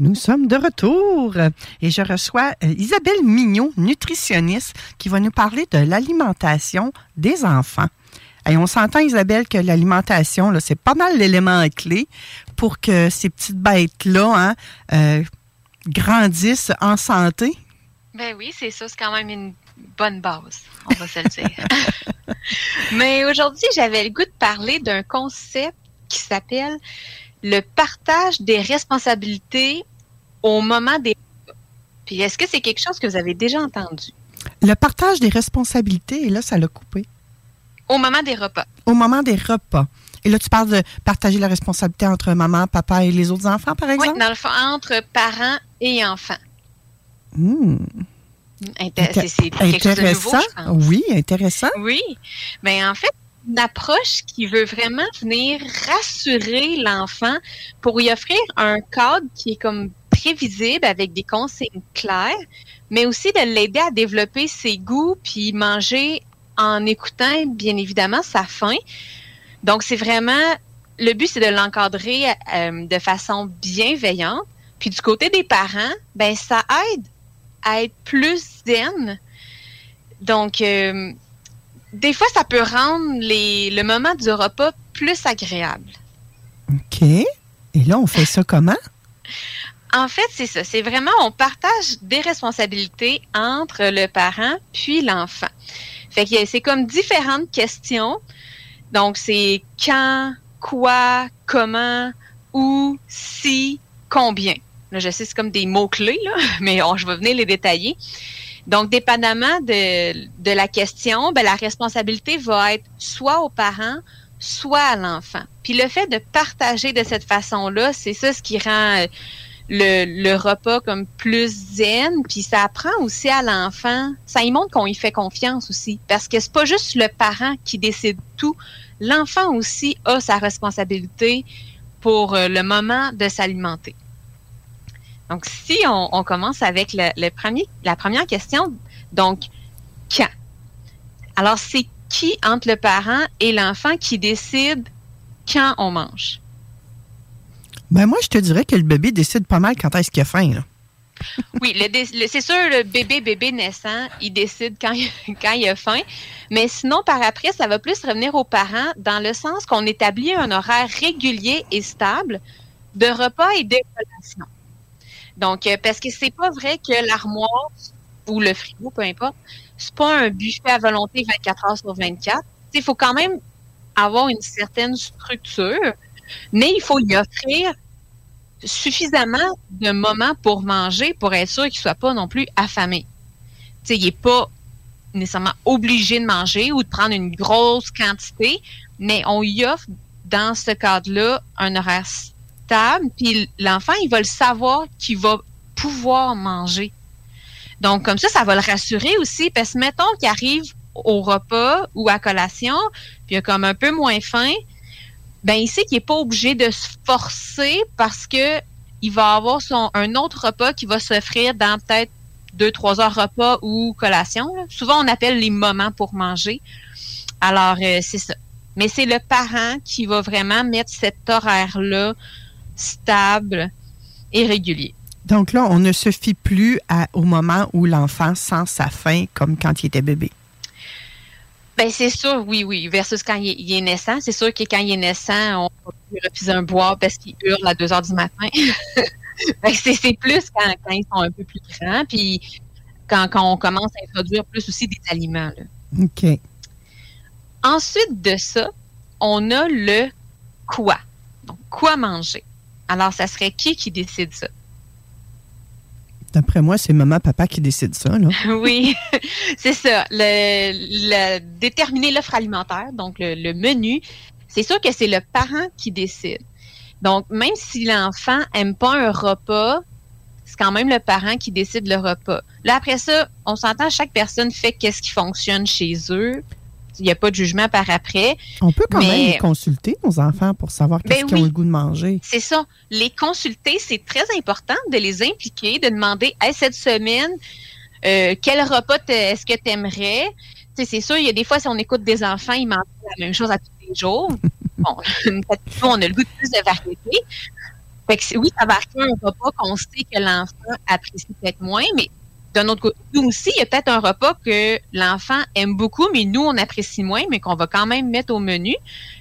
Nous sommes de retour et je reçois euh, Isabelle Mignot, nutritionniste, qui va nous parler de l'alimentation des enfants. Et on s'entend, Isabelle, que l'alimentation, c'est pas mal l'élément clé pour que ces petites bêtes-là hein, euh, grandissent en santé. Ben oui, c'est ça, c'est quand même une bonne base, on va se le dire. Mais aujourd'hui, j'avais le goût de parler d'un concept qui s'appelle le partage des responsabilités au moment des repas. Puis est-ce que c'est quelque chose que vous avez déjà entendu? Le partage des responsabilités, et là, ça l'a coupé. Au moment des repas. Au moment des repas. Et là, tu parles de partager la responsabilité entre maman, papa et les autres enfants, par Oui, exemple? dans le fond, entre parents et enfants. Inté- c'est- quelque chose de nouveau, Intéressant. je pense. Oui, intéressant. Oui, mais en fait, une approche qui veut vraiment venir rassurer l'enfant pour lui offrir un cadre qui est comme prévisible avec des consignes claires, mais aussi de l'aider à développer ses goûts puis manger en écoutant bien évidemment sa faim. Donc c'est vraiment le but c'est de l'encadrer euh, de façon bienveillante. Puis du côté des parents, ben ça aide à être plus zen. Donc euh, des fois, ça peut rendre les, le moment du repas plus agréable. OK. Et là, on fait ça comment? En fait, c'est ça. C'est vraiment, on partage des responsabilités entre le parent puis l'enfant. Fait que c'est comme différentes questions. Donc, c'est quand, quoi, comment, où, si, combien. Là, je sais, c'est comme des mots-clés, là, mais je vais venir les détailler. Donc, dépendamment de, la question, ben, la responsabilité va être soit aux parents, soit à l'enfant. Puis le fait de partager de cette façon-là, c'est ça ce qui rend euh, le, repas comme plus zen. Puis ça apprend aussi à l'enfant, ça y montre qu'on y fait confiance aussi. Parce que c'est pas juste le parent qui décide tout. L'enfant aussi a sa responsabilité pour euh, le moment de s'alimenter. Donc, si on, commence avec la première question, donc, quand? Alors, c'est qui entre le parent et l'enfant qui décide quand on mange? Ben moi, je te dirais que le bébé décide pas mal quand est-ce qu'il a faim. Oui, c'est sûr, le bébé, bébé naissant, il décide quand il, a faim. Mais sinon, par après, ça va plus revenir aux parents dans le sens qu'on établit un horaire régulier et stable de repas et de. Donc, euh, parce que c'est pas vrai que l'armoire ou le frigo, peu importe, c'est pas un buffet à volonté 24 heures sur 24. Il faut quand même avoir une certaine structure, mais il faut y offrir suffisamment de moments pour manger pour être sûr qu'il soit pas non plus affamé. Il est pas nécessairement obligé de manger ou de prendre une grosse quantité, mais on y offre dans ce cadre-là un horaire stable, puis l'enfant, il va le savoir qu'il va pouvoir manger. Donc, comme ça, ça va le rassurer aussi, parce que mettons qu'il arrive au repas ou à collation, puis il a comme un peu moins faim, ben il sait qu'il n'est pas obligé de se forcer parce que il va avoir son un autre repas qui va s'offrir dans peut-être deux, trois heures repas ou collation. Souvent, on appelle les moments pour manger. Alors, euh, c'est ça. Mais c'est le parent qui va vraiment mettre cet horaire-là stable et régulier. Donc là, on ne se fie plus au moment où l'enfant sent sa faim comme quand il était bébé. Ben, c'est sûr, oui, oui. Versus quand il est, naissant. C'est sûr que quand il est naissant, on peut lui refuser un bois parce qu'il hurle à 2 heures du matin. c'est plus quand, ils sont un peu plus grands. Puis quand, on commence à introduire plus aussi des aliments. OK. Ensuite de ça, on a le quoi. Donc, quoi manger. Alors, ça serait qui qui décide ça? D'après moi, c'est maman, papa qui décide ça, là. oui, c'est ça. Déterminer l'offre alimentaire, donc le, menu, c'est sûr que c'est le parent qui décide. Donc, même si l'enfant aime pas un repas, c'est quand même le parent qui décide le repas. Là, après ça, on s'entend, chaque personne fait qu'est-ce qui fonctionne chez eux il n'y a pas de jugement par après. On peut quand même consulter nos enfants pour savoir qu'est-ce ben qu'ils ont le goût de manger. C'est ça. Les consulter, c'est très important de les impliquer, de demander hey, cette semaine, euh, quel repas est-ce que tu aimerais? C'est sûr, il y a des fois, si on écoute des enfants, ils mangent la même chose à tous les jours. bon, on a le goût de plus de variété. Fait que oui, ça va arriver un repas qu'on sait que l'enfant apprécie peut-être moins, mais d'un autre côté, nous aussi, il y a peut-être un repas que l'enfant aime beaucoup, mais nous, on apprécie moins, mais qu'on va quand même mettre au menu.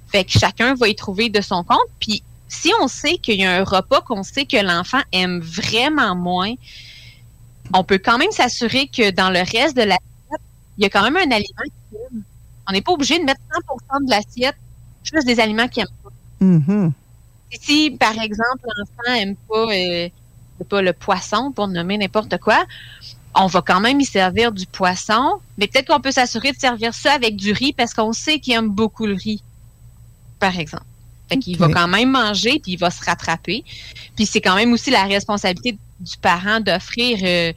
Fait que chacun va y trouver de son compte. Puis, si on sait qu'il y a un repas qu'on sait que l'enfant aime vraiment moins, on peut quand même s'assurer que dans le reste de l'assiette, il y a quand même un aliment qu'il aime. On n'est pas obligé de mettre 100% de l'assiette juste des aliments qu'il aime pas. Mm-hmm. Si, par exemple, l'enfant aime pas, euh, pas le poisson, pour nommer n'importe quoi, on va quand même y servir du poisson, mais peut-être qu'on peut s'assurer de servir ça avec du riz parce qu'on sait qu'il aime beaucoup le riz, par exemple. Fait qu'il va quand même manger, puis il va se rattraper. Puis c'est quand même aussi la responsabilité du parent d'offrir euh,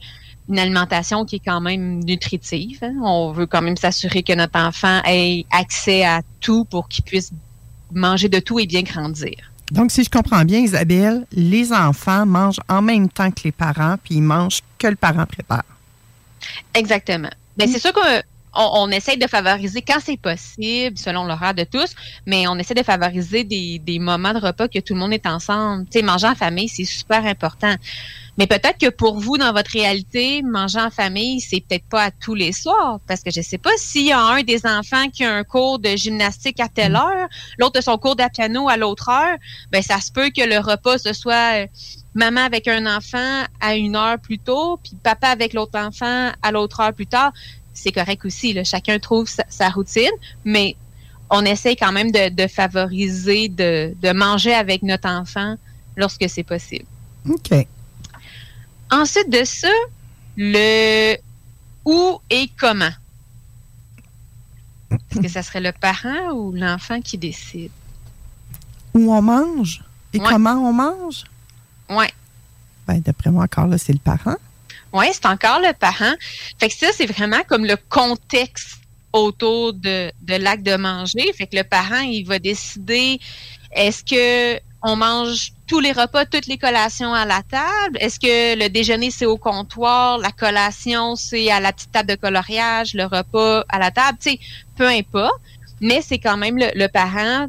une alimentation qui est quand même nutritive. Hein. On veut quand même s'assurer que notre enfant ait accès à tout pour qu'il puisse manger de tout et bien grandir. Donc, si je comprends bien, Isabelle, les enfants mangent en même temps que les parents, puis ils mangent que le parent prépare. Exactement. Mais ben, c'est sûr qu'on on essaie de favoriser quand c'est possible, selon l'horaire de tous, mais on essaie de favoriser des, des, moments de repas que tout le monde est ensemble. Tu sais, manger en famille, c'est super important. Mais peut-être que pour vous, dans votre réalité, manger en famille, c'est peut-être pas à tous les soirs. Parce que je sais pas s'il y a un des enfants qui a un cours de gymnastique à telle mm. heure, l'autre a son cours de piano à l'autre heure, ben ça se peut que le repas ce soit euh, maman avec un enfant à une heure plus tôt, puis papa avec l'autre enfant à l'autre heure plus tard. C'est correct aussi. Là. Chacun trouve sa, routine, mais on essaie quand même de, de favoriser de, de manger avec notre enfant lorsque c'est possible. OK. Ensuite de ça, le où et comment? Est-ce que ça serait le parent ou l'enfant qui décide? Où on mange et comment on mange? Oui. Ben, d'après moi, encore là, c'est le parent. Oui, c'est encore le parent. Fait que ça, c'est vraiment comme le contexte autour de, de l'acte de manger. Fait que le parent, il va décider est-ce que on mange tous les repas, toutes les collations à la table? Est-ce que le déjeuner, c'est au comptoir, la collation, c'est à la petite table de coloriage, le repas à la table? Tu sais, peu importe. Mais c'est quand même le, parent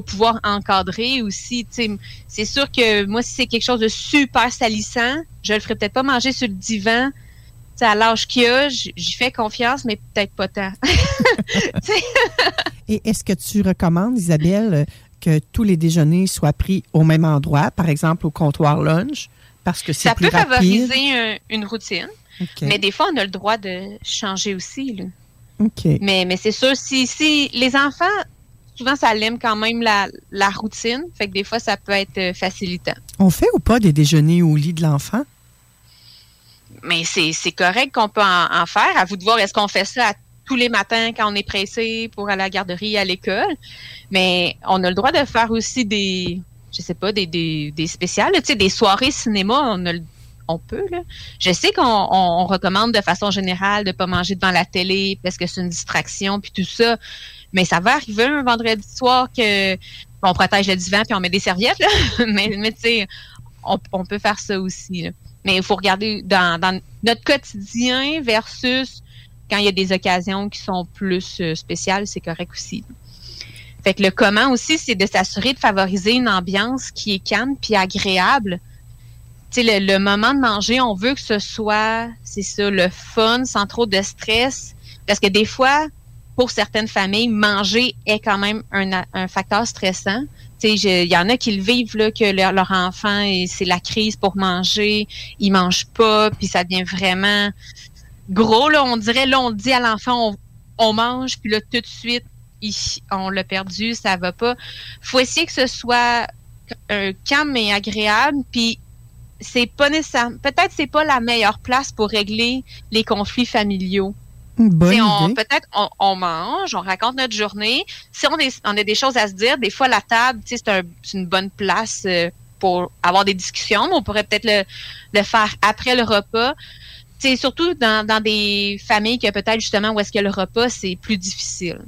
pouvoir encadrer aussi. C'est sûr que moi, si c'est quelque chose de super salissant, je le ferai peut-être pas manger sur le divan. T'sais, à l'âge qu'il a, j'y fais confiance, mais peut-être pas tant. Et est-ce que tu recommandes, Isabelle, que tous les déjeuners soient pris au même endroit, par exemple au comptoir lunch, parce que c'est plus rapide? Ça peut favoriser une routine, mais des fois, on a le droit de changer aussi. Mais, mais c'est sûr, si, si les enfants, souvent, ça aime quand même la, routine, fait que des fois, ça peut être euh, facilitant. On fait ou pas des déjeuners au lit de l'enfant? Mais c'est correct qu'on peut en, en, faire. À vous de voir, est-ce qu'on fait ça à tous les matins quand on est pressé pour aller à la garderie, à l'école? Mais on a le droit de faire aussi des, je sais pas, des, des, des spéciales, tu sais, des soirées cinéma, on a on peut. Là. Je sais qu'on recommande de façon générale de pas manger devant la télé parce que c'est une distraction puis tout ça. Mais ça va arriver un vendredi soir que on protège le divan puis on met des serviettes. mais mais tu sais, on, peut faire ça aussi. Mais il faut regarder dans, notre quotidien versus quand il y a des occasions qui sont plus euh, spéciales, c'est correct aussi. Fait que le comment aussi, c'est de s'assurer de favoriser une ambiance qui est calme puis agréable. Tu sais, le, moment de manger, on veut que ce soit, c'est ça, le fun, sans trop de stress. Parce que des fois, pour certaines familles, manger est quand même un, un facteur stressant. Il y en a qui le vivent, là, que leur, leur enfant, c'est la crise pour manger, ils mangent pas, puis ça devient vraiment gros. Là, on dirait, là, on dit à l'enfant, on, on mange, puis là, tout de suite, on l'a perdu, ça va pas. faut essayer que ce soit un calme et agréable, puis c'est pas nécessaire. Peut-être c'est pas la meilleure place pour régler les conflits familiaux. Peut-être on, mange, on raconte notre journée. Si on, on, a des choses à se dire, des fois la table, c'est un, une bonne place euh, pour avoir des discussions, mais on pourrait peut-être le, le, faire après le repas. C'est surtout dans, dans, des familles que peut-être justement où est-ce que le repas c'est plus difficile.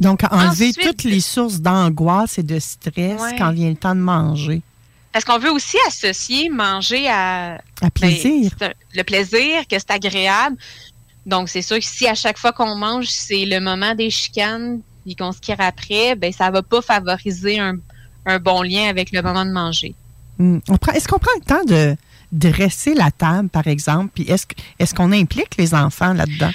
Donc enlever toutes les sources d'angoisse et de stress quand vient le temps de manger. Parce qu'on veut aussi associer manger à, à ben, plaisir. le plaisir, que c'est agréable. Donc, c'est sûr que si à chaque fois qu'on mange, c'est le moment des chicanes, puis qu'on se tire après, ben ça va pas favoriser un, bon lien avec le moment de manger. Hmm. Est-ce qu'on prend le temps de dresser la table, par exemple? Puis est-ce est qu'on implique les enfants là-dedans?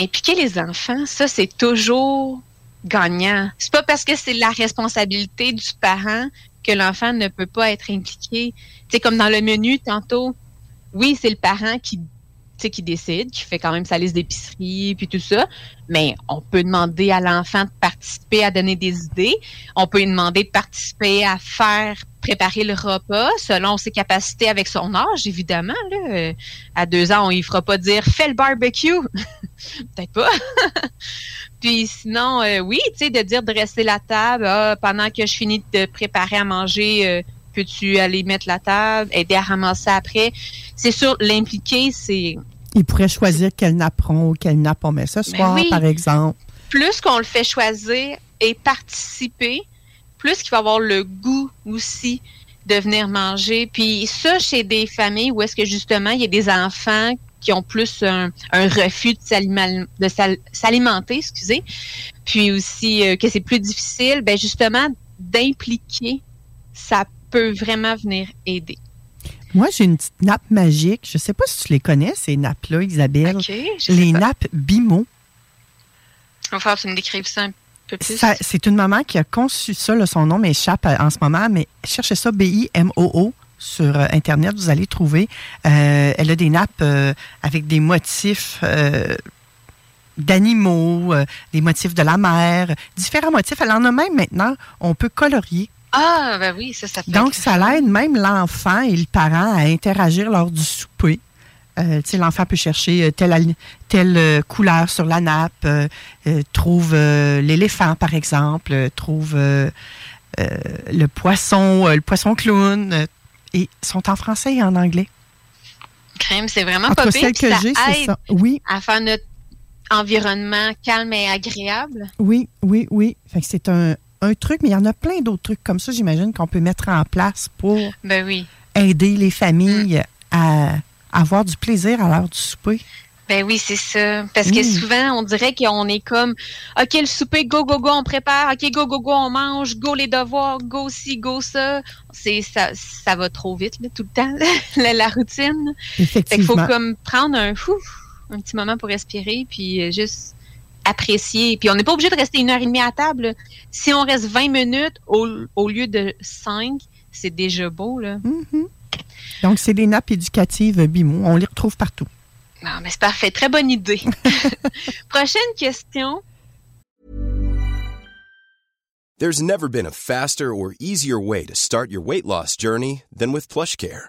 Impliquer les enfants, ça, c'est toujours gagnant. C'est pas parce que c'est la responsabilité du parent que l'enfant ne peut pas être impliqué. C'est comme dans le menu tantôt. Oui, c'est le parent qui qui décide, qui fait quand même sa liste d'épicerie, puis tout ça. Mais on peut demander à l'enfant de participer à donner des idées. On peut lui demander de participer à faire préparer le repas selon ses capacités avec son âge, évidemment. Là. À deux ans, on ne fera pas dire fais le barbecue. Peut-être pas. Puis sinon, euh, oui, tu sais, de dire dresser la table ah, pendant que je finis de préparer à manger. Euh, peux-tu aller mettre la table, aider à ramasser après? C'est sûr, l'impliquer, c'est... Il pourrait choisir quelle nappe ou quelle nappe on met ce ben soir, par exemple. Plus qu'on le fait choisir et participer, plus qu'il va avoir le goût aussi de venir manger. Puis ça, chez des familles où est-ce que justement, il y a des enfants qui ont plus un, refus de s'alimenter, excusez, puis aussi euh, que c'est plus difficile, ben justement, d'impliquer, ça peut vraiment venir aider. Moi, j'ai une petite nappe magique. Je ne sais pas si tu les connais, ces nappes-là, Isabelle. les nappes Bimo. On va faire que tu me décrives ça un peu plus. C'est une maman qui a conçu ça. son nom m'échappe euh, en ce moment, mais cherchez ça, B-I-M-O-O. Sur euh, Internet, vous allez trouver. Euh, elle a des nappes avec des motifs d'animaux, des motifs de la mer, différents motifs. Elle en a même maintenant. On peut colorier ah, ben oui, ça, ça Donc, ça l'aide même l'enfant et le parent à interagir lors du souper. Euh, l'enfant peut chercher euh, telle, telle euh, couleur sur la nappe, trouve l'éléphant, par exemple, trouve le poisson, le poisson clown, et sont en français et en anglais. Crème, c'est vraiment pas pire. que j'ai, c'est ça. Oui. À faire notre environnement calme et agréable. Oui, oui, oui. c'est un, un truc, mais il y en a plein d'autres trucs comme ça, j'imagine, qu'on peut mettre en place pour ben oui. aider les familles à, avoir du plaisir à l'heure du souper. Ben oui, c'est ça. Parce que souvent, on dirait qu'on est comme, OK, le souper, go, go, go, on prépare. OK, go, go, go, on mange. Go les devoirs. Go ci, go ça. C'est, ça, ça va trop vite, tout le temps, la, routine. Effectivement. Il faut comme prendre un, fou, un petit moment pour respirer, puis euh, juste apprécier. Puis on n'est pas obligé de rester une heure et demie à table. Si on reste 20 minutes au, lieu de 5, c'est déjà beau. Là. Mm-hmm. Donc, c'est des nappes éducatives BIMO. On les retrouve partout. Non, mais c'est parfait. Très bonne idée. Prochaine question. There's never been a faster or easier way to start your weight loss journey than with PlushCare.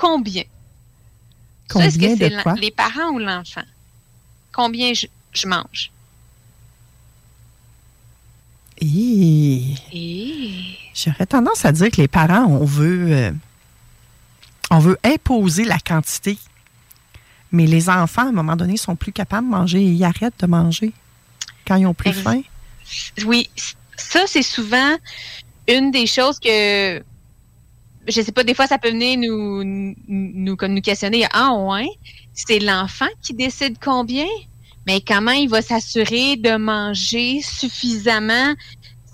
Combien? Ça, Combien est-ce que c'est les parents ou l'enfant? Combien je, je mange? Et Et... j'aurais tendance à dire que les parents, on veut, euh, on veut imposer la quantité. Mais les enfants, à un moment donné, sont plus capables de manger et ils arrêtent de manger quand ils ont plus faim. Oui, ça, c'est souvent une des choses que, je sais pas, des fois, ça peut venir nous, nous, comme nous questionner. Ah, ouais, c'est l'enfant qui décide combien, mais comment il va s'assurer de manger suffisamment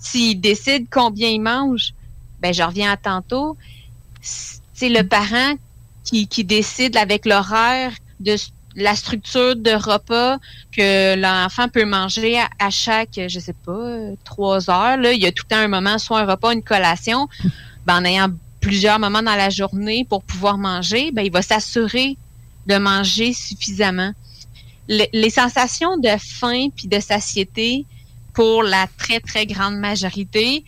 s'il décide combien il mange? Ben, je reviens à tantôt. C'est le parent qui, qui décide avec l'horaire de la structure de repas que l'enfant peut manger à, chaque, je sais pas, trois heures. Là. Il y a tout le temps un moment, soit un repas, une collation. Ben, en ayant plusieurs moments dans la journée pour pouvoir manger, ben, il va s'assurer de manger suffisamment. Le- les sensations de faim puis de satiété, pour la très, très grande majorité,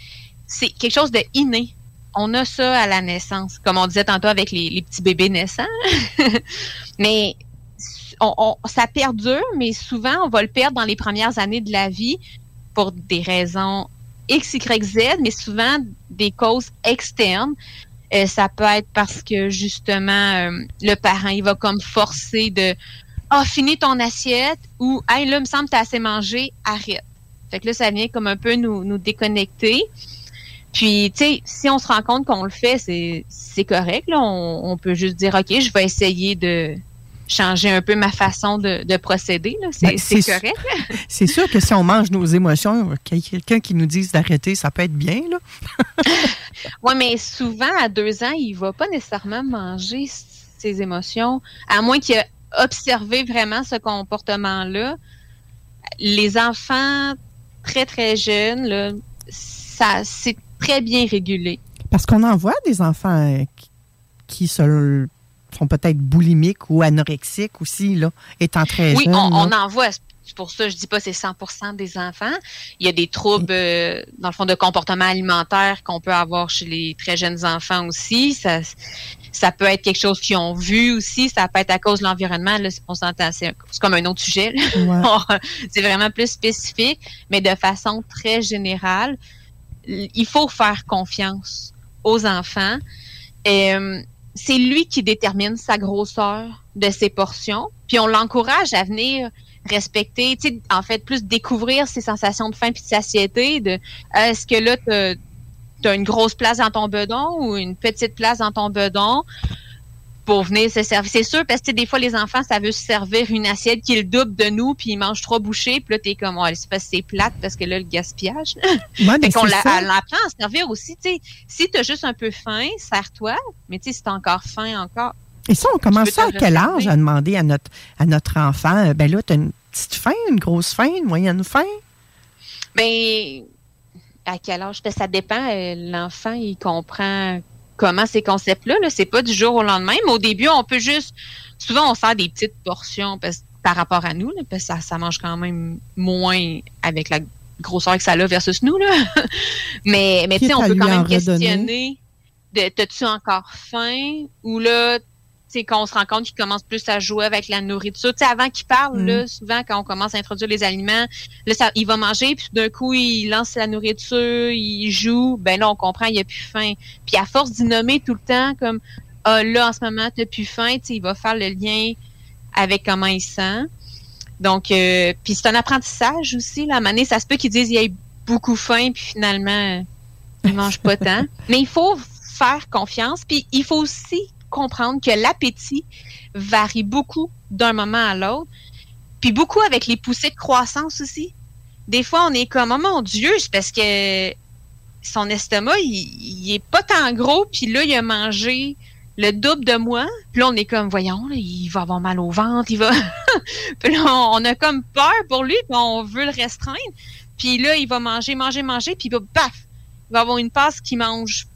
c'est quelque chose de inné. On a ça à la naissance, comme on disait tantôt avec les, petits bébés naissants. mais on- ça perdure, mais souvent, on va le perdre dans les premières années de la vie pour des raisons X, Y, Z, mais souvent des causes externes. Euh, ça peut être parce que justement, euh, le parent, il va comme forcer de Ah, finis ton assiette ou Hey, là, me semble que t'as assez mangé, arrête. Fait que là, ça vient comme un peu nous, nous déconnecter. Puis, tu sais, si on se rend compte qu'on le fait, c'est, c'est correct. Là. On, on peut juste dire, OK, je vais essayer de changer un peu ma façon de, de procéder. Là. C'est, Ben, correct. C'est sûr que si on mange nos émotions, quelqu'un qui nous dise d'arrêter, ça peut être bien. Là. Oui, mais souvent, à deux ans, il va pas nécessairement manger ses émotions, à moins qu'il ait observé vraiment ce comportement-là. Les enfants très, très jeunes, là, ça, c'est très bien régulé. Parce qu'on en voit des enfants euh, qui, qui se- sont peut-être boulimiques ou anorexiques aussi, là, étant très Oui, jeunes. on, on en voit. C'est pour ça, je dis pas c'est 100% des enfants. Il y a des troubles, euh, dans le fond, de comportement alimentaire qu'on peut avoir chez les très jeunes enfants aussi. Ça, ça peut être quelque chose qu'ils ont vu aussi. Ça peut être à cause de l'environnement. Là, c'est- on s'entend, c'est c'est comme un autre sujet. Ouais. c'est vraiment plus spécifique, mais de façon très générale, il faut faire confiance aux enfants. Euh, c'est lui qui détermine sa grosseur de ses portions, puis on l'encourage à venir respecter, tu sais, en fait, plus découvrir ses sensations de faim puis de satiété, de est-ce que là, tu as une grosse place dans ton bedon ou une petite place dans ton bedon? Pour venir se servir. C'est sûr, parce que des fois, les enfants, ça veut se servir une assiette qui est le double de nous, puis ils mangent trois bouchées, puis là, t'es comme, ouais, c'est parce que c'est plate, parce que là, le gaspillage. Ouais, Fait qu'on l'apprend à se servir aussi, tu sais. Si t'as juste un peu faim, sers-toi, mais tu sais, si t'as encore faim encore, Et ça, on commence ça à quel âge à demander à notre, à notre enfant? euh, Ben là, tu as une petite faim, une grosse faim, une moyenne faim? Ben, à quel âge? Ben, ça dépend. euh, L'enfant, il comprend comment ces concepts-là. Là. C'est pas du jour au lendemain, mais au début, on peut juste. Souvent, on sert des petites portions parce, par rapport à nous, là, parce que ça, ça mange quand même moins avec la grosseur que ça a versus nous. Là. mais mais tu sais, on peut quand même redonner. questionner de t'as-tu encore faim? Ou là tu sais, quand on se rend compte qu'il commence plus à jouer avec la nourriture. Tu sais, avant qu'il parle, Mm. là, souvent, quand on commence à introduire les aliments, là, ça, il va manger, puis d'un coup, il lance la nourriture, il joue. Ben là, on comprend, il a plus faim. Puis à force d'y nommer tout le temps, comme, ah, là, en ce moment, t'as plus faim, il va faire le lien avec comment il sent. Donc, euh, puis c'est un apprentissage aussi. Là. À un moment donné, ça se peut qu'ils disent qu'il ait beaucoup faim, puis finalement, il mange pas tant. Mais il faut faire confiance, puis il faut aussi comprendre que l'appétit varie beaucoup d'un moment à l'autre, puis beaucoup avec les poussées de croissance aussi. Des fois, on est comme, oh mon Dieu, c'est parce que son estomac, il, est pas tant gros, puis là, il a mangé le double de moi. Puis là, on est comme, voyons, il va avoir mal au ventre, il va... puis là, on, a comme peur pour lui, puis on veut le restreindre. Puis là, il va manger, manger, manger, puis paf, il va avoir une passe qui mange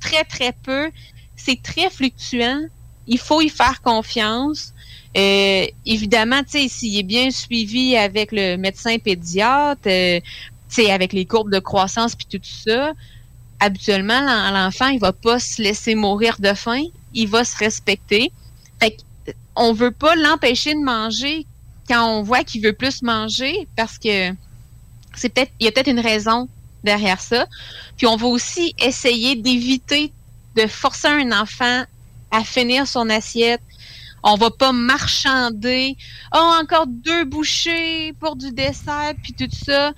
très, très peu. C'est très fluctuant. Il faut y faire confiance. Euh, évidemment, s'il est bien suivi avec le médecin pédiatre, euh, avec les courbes de croissance puis tout ça, habituellement, l'enfant, il va pas se laisser mourir de faim, il va se respecter. Fait on veut pas l'empêcher de manger quand on voit qu'il veut plus manger parce que c'est peut-être il y a peut-être une raison derrière ça. Puis on va aussi essayer d'éviter de forcer un enfant à finir son assiette. On va pas marchander. Oh, encore deux bouchées pour du dessert, puis tout ça.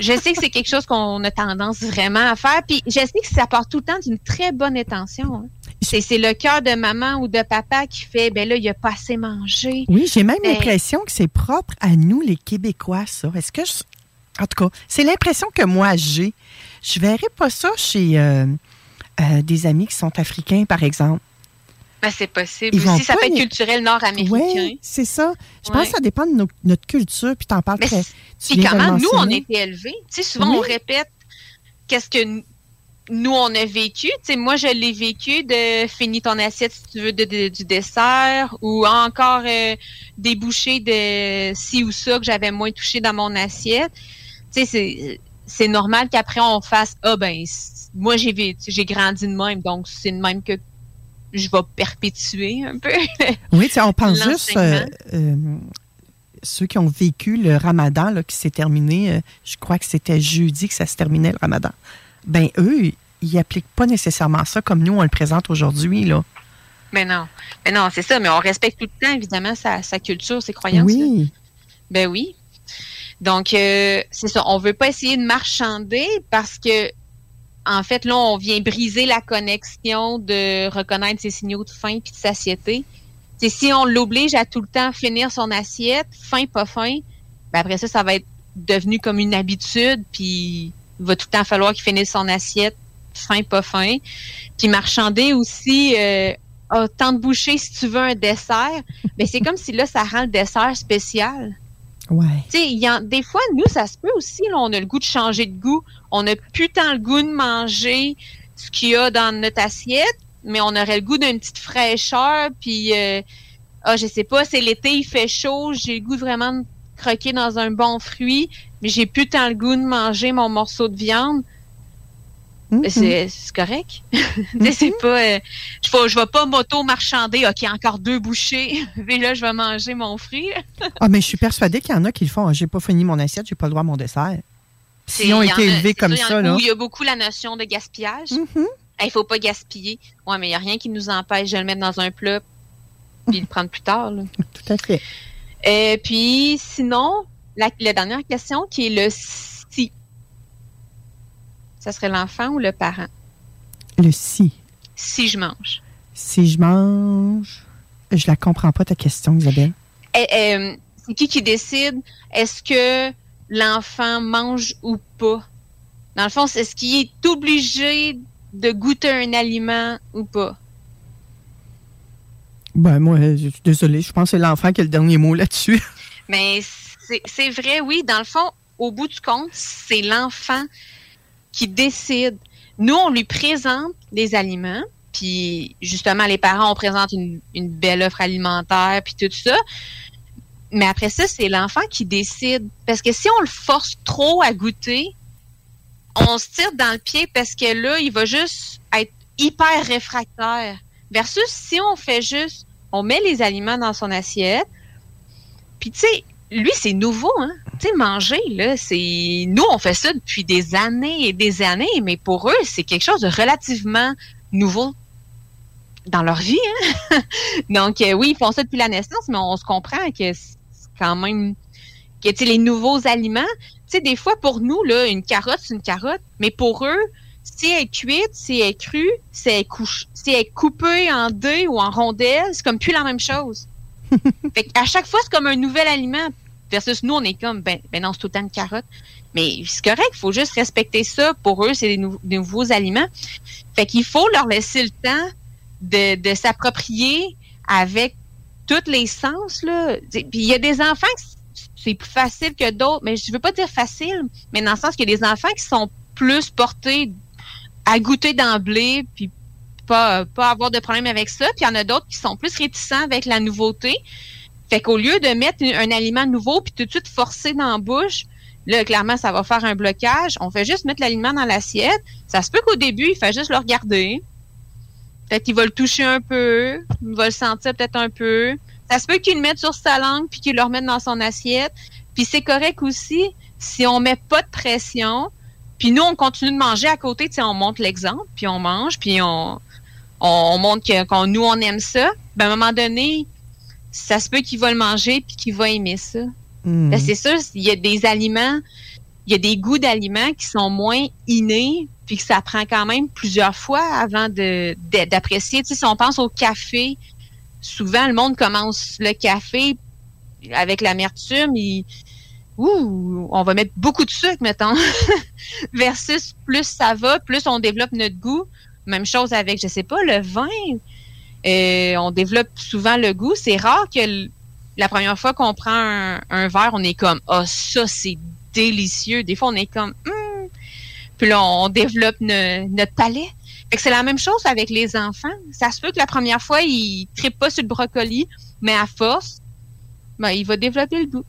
Je sais que c'est quelque chose qu'on a tendance vraiment à faire. Puis je sais que ça part tout le temps d'une très bonne intention. Hein. C'est le cœur de maman ou de papa qui fait, ben là, il a pas assez mangé. Oui, j'ai même l'impression que c'est propre à nous, les Québécois, ça. Est-ce que En tout cas, c'est l'impression que moi j'ai. Je verrais pas ça chez euh, euh, des amis qui sont africains, par exemple. Ben, c'est possible. Aussi, ça peut être culturel nord-américain. Oui, c'est ça. Je pense que ça dépend de notre culture, puis t'en parles très... Puis comment nous, on a été élevés? Tu sais, souvent, on répète qu'est-ce que nous, on a vécu. Tu sais, moi, je l'ai vécu de finir ton assiette, si tu veux, de, du dessert, ou encore euh, des bouchées de ci ou ça que j'avais moins touché dans mon assiette. Tu sais, c'est normal qu'après, on fasse, ah ben, moi, j'ai j'ai grandi de même, donc c'est de même que je vais perpétuer un peu. oui, on pense juste euh, euh, ceux qui ont vécu le ramadan là, qui s'est terminé, euh, je crois que c'était jeudi que ça se terminait le ramadan. Ben eux, ils n'appliquent pas nécessairement ça comme nous on le présente aujourd'hui. là. Mais non. Mais non, c'est ça, mais on respecte tout le temps, évidemment, sa, sa culture, ses croyances. Oui. Ben oui. Donc, c'est ça. On veut pas essayer de marchander parce que en fait, là, on vient briser la connexion de reconnaître ses signaux de faim puis de satiété. Si on l'oblige à tout le temps finir son assiette, faim, pas faim, ben après ça, ça va être devenu comme une habitude, puis il va tout le temps falloir qu'il finisse son assiette, faim, pas faim. Puis marchander aussi, euh, oh, de bouchées si tu veux un dessert, mais c'est comme si là, ça rend le dessert spécial. Ouais. Y des fois, nous, ça se peut aussi, là, on a le goût de changer de goût. On n'a plus tant le goût de manger ce qu'il y a dans notre assiette, mais on aurait le goût d'une petite fraîcheur, puis, euh, ah, je sais pas, c'est l'été, il fait chaud, j'ai le goût vraiment de croquer dans un bon fruit, mais j'ai plus tant le goût de manger mon morceau de viande. Mm-hmm. C'est correct. Mm-hmm. c'est pas, euh, je, je vais pas m'auto-marchander. OK, encore deux bouchées. Mais là, je vais manger mon fruit. ah, mais je suis persuadée qu'il y en a qui le font. J'ai pas fini mon assiette, j'ai pas le droit à mon dessert. S'ils ont été élevés comme ça, là. Il y a beaucoup la notion de gaspillage. Mm-hmm. Il faut pas gaspiller. Ouais, mais il n'y a rien qui nous empêche de le mettre dans un plat puis le prendre plus tard. Tout à fait. Et euh, puis, sinon, la, la dernière question qui est le ça serait l'enfant ou le parent? Le si. Si je mange. Si je mange. Je la comprends pas ta question, Isabelle. Eh, eh, c'est qui qui décide? Est-ce que l'enfant mange ou pas? Dans le fond, est-ce qu'il est obligé de goûter un aliment ou pas? Ben, moi, je suis désolée. Je pense que c'est l'enfant qui a le dernier mot là-dessus. Mais c'est vrai, oui. Dans le fond, au bout du compte, c'est l'enfant qui décide. Nous, on lui présente des aliments, puis justement, les parents, on présente une, belle offre alimentaire, puis tout ça. Mais après ça, c'est l'enfant qui décide. Parce que si on le force trop à goûter, on se tire dans le pied parce que là, il va juste être hyper réfractaire. Versus si on fait juste, on met les aliments dans son assiette, puis tu sais, lui, c'est nouveau, hein. Tu sais, manger, là, c'est. Nous, on fait ça depuis des années et des années, mais pour eux, c'est quelque chose de relativement nouveau dans leur vie. Hein? Donc, euh, oui, ils font ça depuis la naissance, mais on se comprend que c'est quand même. que, tu sais, les nouveaux aliments, tu sais, des fois, pour nous, là, une carotte, c'est une carotte, mais pour eux, si elle est cuite, si elle est crue, si elle est, couche, si elle est coupée en dés ou en rondelles, c'est comme plus la même chose. fait à chaque fois, c'est comme un nouvel aliment. Versus nous, on est comme, ben, ben non, c'est tout le temps une carotte. Mais c'est correct, il faut juste respecter ça. Pour eux, c'est des, nouveaux aliments. Fait qu'il faut leur laisser le temps de, s'approprier avec tous les sens. Puis il y a des enfants c'est plus facile que d'autres, mais je veux pas dire facile, mais dans le sens qu'il y a des enfants qui sont plus portés à goûter d'emblée, puis pas, pas avoir de problème avec ça. Puis il y en a d'autres qui sont plus réticents avec la nouveauté. Fait qu'au lieu de mettre un, aliment nouveau, puis tout de suite forcer dans la bouche, Là, clairement, ça va faire un blocage. On fait juste mettre l'aliment dans l'assiette. Ça se peut qu'au début, il fait juste le regarder. Peut-être qu'il va le toucher un peu. Il va le sentir peut-être un peu. Ça se peut qu'il le mette sur sa langue puis qu'il le remette dans son assiette. Puis c'est correct aussi si on met pas de pression. Puis nous, on continue de manger à côté. Tu sais, on montre l'exemple, puis on mange, puis on, on montre que qu'on nous, on aime ça. Ben, à un moment donné, ça se peut qu'il va le manger puis qu'il va aimer ça. Hmm. Ben, c'est sûr, il y a des aliments, il y a des goûts d'aliments qui sont moins innés, puis que ça prend quand même plusieurs fois avant de de- d'apprécier. Tu sais, si on pense au café, souvent le monde commence le café avec l'amertume, il ouh, on va mettre beaucoup de sucre, mettons, versus plus ça va, plus on développe notre goût. Même chose avec, je sais pas, le vin. Euh, on développe souvent le goût. C'est rare que la première fois qu'on prend un, un verre, on est comme ah ça c'est délicieux. Des fois on est comme Hum. puis là on développe ne- notre palais. Fait que c'est la même chose avec les enfants. Ça se peut que la première fois ils trippent pas sur le brocoli, mais à force, ben, il va développer le goût.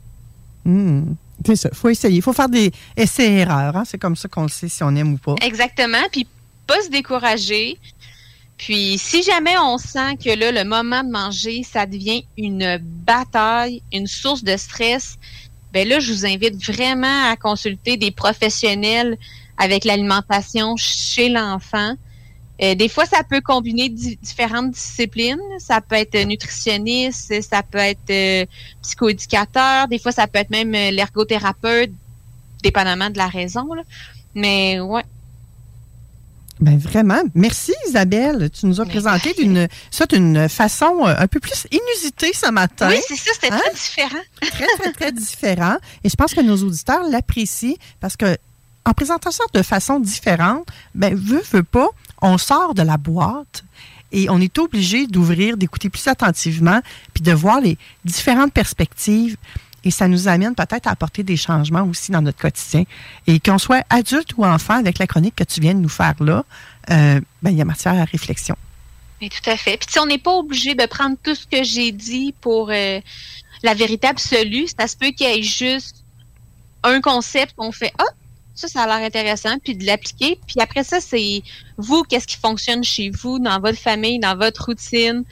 Hmm. C'est ça. Il faut essayer. Il faut faire des essais-erreurs. hein. C'est comme ça qu'on le sait si on aime ou pas. Exactement. Puis pas se décourager. Puis si jamais on sent que là, le moment de manger, ça devient une bataille, une source de stress, ben là, je vous invite vraiment à consulter des professionnels avec l'alimentation chez l'enfant. Euh, des fois, ça peut combiner di- différentes disciplines. Ça peut être nutritionniste, ça peut être euh, psychoéducateur, des fois, ça peut être même euh, l'ergothérapeute, dépendamment de la raison. là. Mais ouais, Ben vraiment. Merci Isabelle. Tu nous as présenté d'une ça d'une façon euh, un peu plus inusitée ce matin. oui, c'est ça, c'était Hein? très différent. très, très, très différent. Et je pense que nos auditeurs l'apprécient parce que en présentant ça de façon différente, ben, veut, veut pas, on sort de la boîte et on est obligé d'ouvrir, d'écouter plus attentivement, puis de voir les différentes perspectives. Et ça nous amène peut-être à apporter des changements aussi dans notre quotidien. Et qu'on soit adulte ou enfant, avec la chronique que tu viens de nous faire là, euh, ben, il y a matière à réflexion. Mais tout à fait. Puis sais, on n'est pas obligé de prendre tout ce que j'ai dit pour euh, la vérité absolue. Ça se peut qu'il y ait juste un concept qu'on fait Ah, ça, ça a l'air intéressant, puis de l'appliquer. Puis après ça, c'est vous, qu'est-ce qui fonctionne chez vous, dans votre famille, dans votre routine.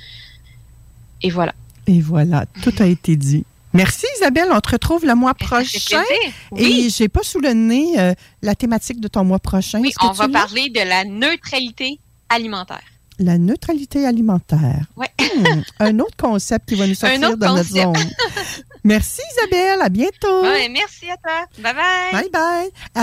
Et voilà. Et voilà, tout a été dit. Merci Isabelle, on te retrouve le mois prochain. plaisir. Et Oui, j'ai pas sous le nez euh, la thématique de ton mois prochain. oui on va parler de la neutralité alimentaire. La neutralité alimentaire. Ouais. Hmm, un autre concept qui va nous sortir de notre zone. Merci Isabelle, à bientôt. Ouais, merci à toi. Bye bye. Bye bye.